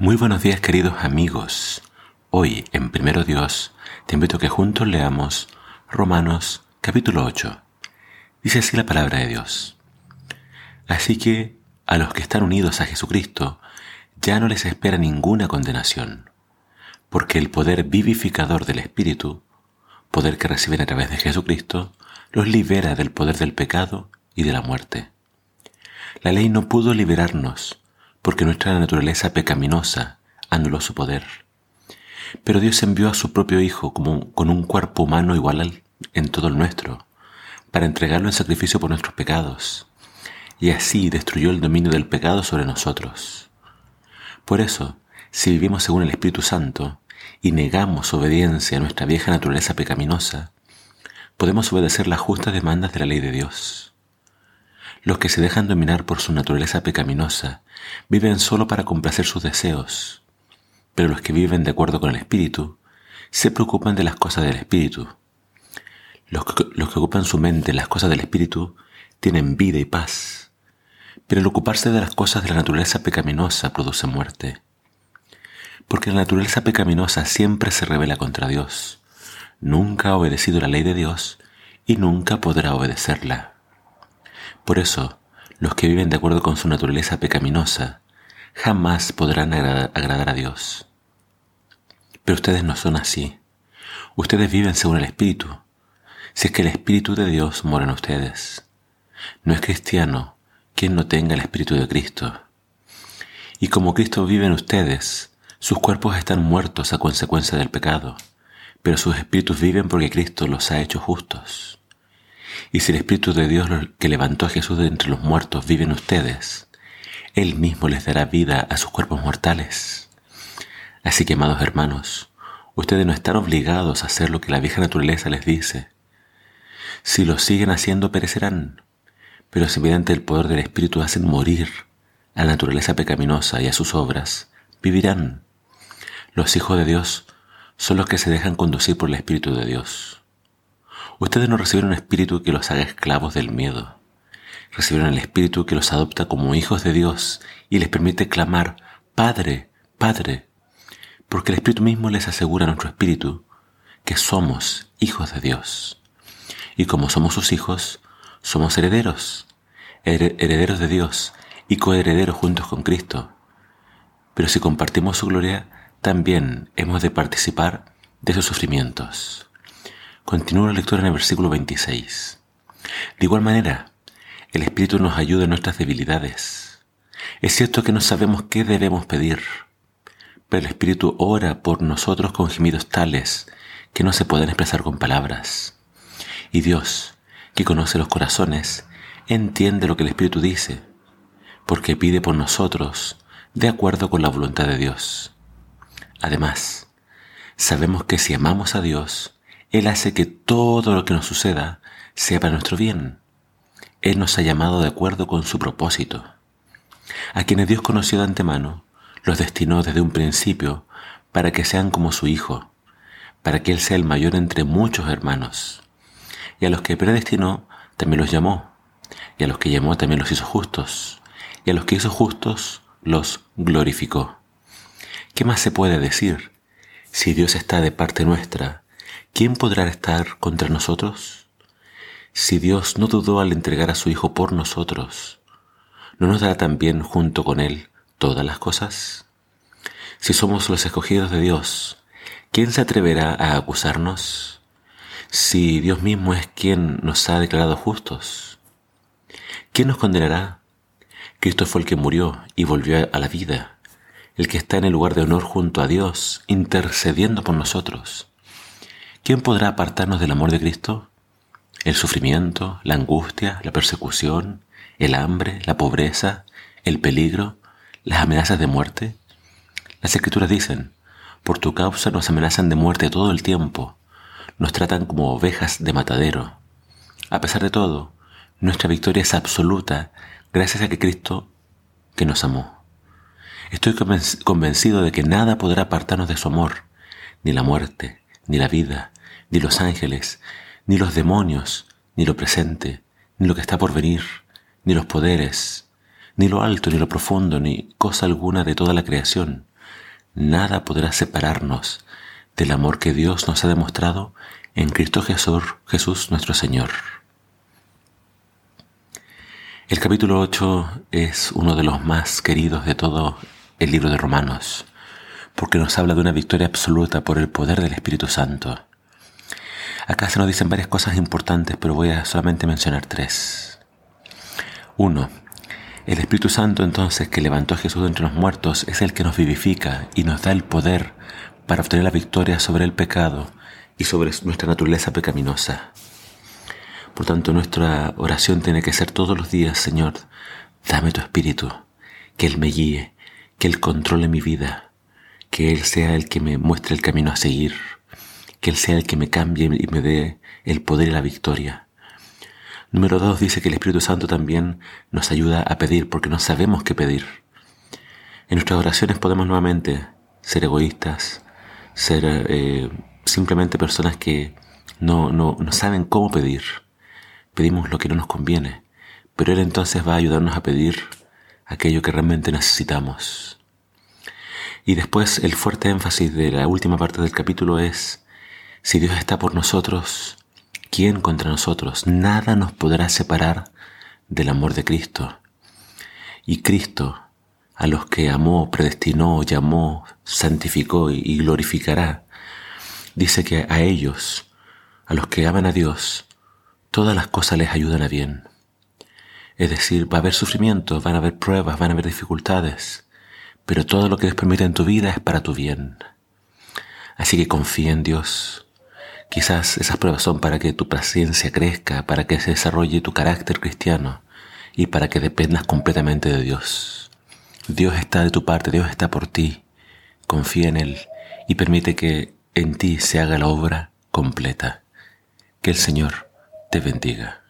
Muy buenos días queridos amigos. Hoy en Primero Dios te invito a que juntos leamos Romanos capítulo 8. Dice así la palabra de Dios. Así que a los que están unidos a Jesucristo ya no les espera ninguna condenación, porque el poder vivificador del Espíritu, poder que reciben a través de Jesucristo, los libera del poder del pecado y de la muerte. La ley no pudo liberarnos porque nuestra naturaleza pecaminosa anuló su poder. Pero Dios envió a su propio Hijo como con un cuerpo humano igual en todo el nuestro, para entregarlo en sacrificio por nuestros pecados, y así destruyó el dominio del pecado sobre nosotros. Por eso, si vivimos según el Espíritu Santo y negamos obediencia a nuestra vieja naturaleza pecaminosa, podemos obedecer las justas demandas de la ley de Dios. Los que se dejan dominar por su naturaleza pecaminosa viven solo para complacer sus deseos, pero los que viven de acuerdo con el Espíritu se preocupan de las cosas del Espíritu. Los que, ocupan su mente en las cosas del Espíritu tienen vida y paz, pero el ocuparse de las cosas de la naturaleza pecaminosa produce muerte. Porque la naturaleza pecaminosa siempre se revela contra Dios, nunca ha obedecido la ley de Dios y nunca podrá obedecerla. Por eso, los que viven de acuerdo con su naturaleza pecaminosa jamás podrán agradar a Dios. Pero ustedes no son así. Ustedes viven según el Espíritu, si es que el Espíritu de Dios mora en ustedes. No es cristiano quien no tenga el Espíritu de Cristo. Y como Cristo vive en ustedes, sus cuerpos están muertos a consecuencia del pecado, pero sus espíritus viven porque Cristo los ha hecho justos. Y si el Espíritu de Dios que levantó a Jesús de entre los muertos vive en ustedes, Él mismo les dará vida a sus cuerpos mortales. Así que, amados hermanos, ustedes no están obligados a hacer lo que la vieja naturaleza les dice. Si lo siguen haciendo, perecerán. Pero si mediante el poder del Espíritu hacen morir a la naturaleza pecaminosa y a sus obras, vivirán. Los hijos de Dios son los que se dejan conducir por el Espíritu de Dios. Ustedes no recibieron un espíritu que los haga esclavos del miedo. Recibieron el espíritu que los adopta como hijos de Dios y les permite clamar, Padre, Padre, porque el espíritu mismo les asegura a nuestro espíritu que somos hijos de Dios. Y como somos sus hijos, somos herederos, herederos de Dios y coherederos juntos con Cristo. Pero si compartimos su gloria, también hemos de participar de sus sufrimientos. Continúa la lectura en el versículo 26. De igual manera, el Espíritu nos ayuda en nuestras debilidades. Es cierto que no sabemos qué debemos pedir, pero el Espíritu ora por nosotros con gemidos tales que no se pueden expresar con palabras. Y Dios, que conoce los corazones, entiende lo que el Espíritu dice, porque pide por nosotros de acuerdo con la voluntad de Dios. Además, sabemos que si amamos a Dios, él hace que todo lo que nos suceda sea para nuestro bien. Él nos ha llamado de acuerdo con su propósito. A quienes Dios conoció de antemano, los destinó desde un principio para que sean como su Hijo, para que Él sea el mayor entre muchos hermanos. Y a los que predestinó, también los llamó. Y a los que llamó, también los hizo justos. Y a los que hizo justos, los glorificó. ¿Qué más se puede decir? Si Dios está de parte nuestra, ¿quién podrá estar contra nosotros? Si Dios no dudó al entregar a su Hijo por nosotros, ¿no nos dará también junto con Él todas las cosas? Si somos los escogidos de Dios, ¿quién se atreverá a acusarnos? Si Dios mismo es quien nos ha declarado justos, ¿quién nos condenará? Cristo fue el que murió y volvió a la vida, el que está en el lugar de honor junto a Dios, intercediendo por nosotros. ¿Quién podrá apartarnos del amor de Cristo? El sufrimiento, la angustia, la persecución, el hambre, la pobreza, el peligro, las amenazas de muerte. Las escrituras dicen, por tu causa nos amenazan de muerte todo el tiempo, nos tratan como ovejas de matadero. A pesar de todo, nuestra victoria es absoluta gracias a que Cristo que nos amó. Estoy convencido de que nada podrá apartarnos de su amor, ni la muerte, ni la vida, ni los ángeles, ni los demonios, ni lo presente, ni lo que está por venir, ni los poderes, ni lo alto, ni lo profundo, ni cosa alguna de toda la creación, nada podrá separarnos del amor que Dios nos ha demostrado en Cristo Jesús, Jesús nuestro Señor. El capítulo 8 es uno de los más queridos de todo el libro de Romanos, porque nos habla de una victoria absoluta por el poder del Espíritu Santo. Acá se nos dicen varias cosas importantes, pero voy a solamente mencionar tres. Uno, el Espíritu Santo entonces que levantó a Jesús entre los muertos es el que nos vivifica y nos da el poder para obtener la victoria sobre el pecado y sobre nuestra naturaleza pecaminosa. Por tanto, nuestra oración tiene que ser todos los días, Señor, dame tu espíritu, que Él me guíe, que Él controle mi vida, que Él sea el que me muestre el camino a seguir, que Él sea el que me cambie y me dé el poder y la victoria. Número dos dice que el Espíritu Santo también nos ayuda a pedir porque no sabemos qué pedir. En nuestras oraciones podemos nuevamente ser egoístas, ser eh, simplemente personas que no, no, no saben cómo pedir pedimos lo que no nos conviene, pero Él entonces va a ayudarnos a pedir aquello que realmente necesitamos. Y después el fuerte énfasis de la última parte del capítulo es, si Dios está por nosotros, ¿quién contra nosotros? Nada nos podrá separar del amor de Cristo. Y Cristo, a los que amó, predestinó, llamó, santificó y glorificará, dice que a ellos, a los que aman a Dios, todas las cosas les ayudan a bien. Es decir, va a haber sufrimiento, van a haber pruebas, van a haber dificultades, pero todo lo que Dios permite en tu vida es para tu bien. Así que confía en Dios. Quizás esas pruebas son para que tu paciencia crezca, para que se desarrolle tu carácter cristiano y para que dependas completamente de Dios. Dios está de tu parte, Dios está por ti. Confía en Él y permite que en ti se haga la obra completa. Que el Señor te bendiga.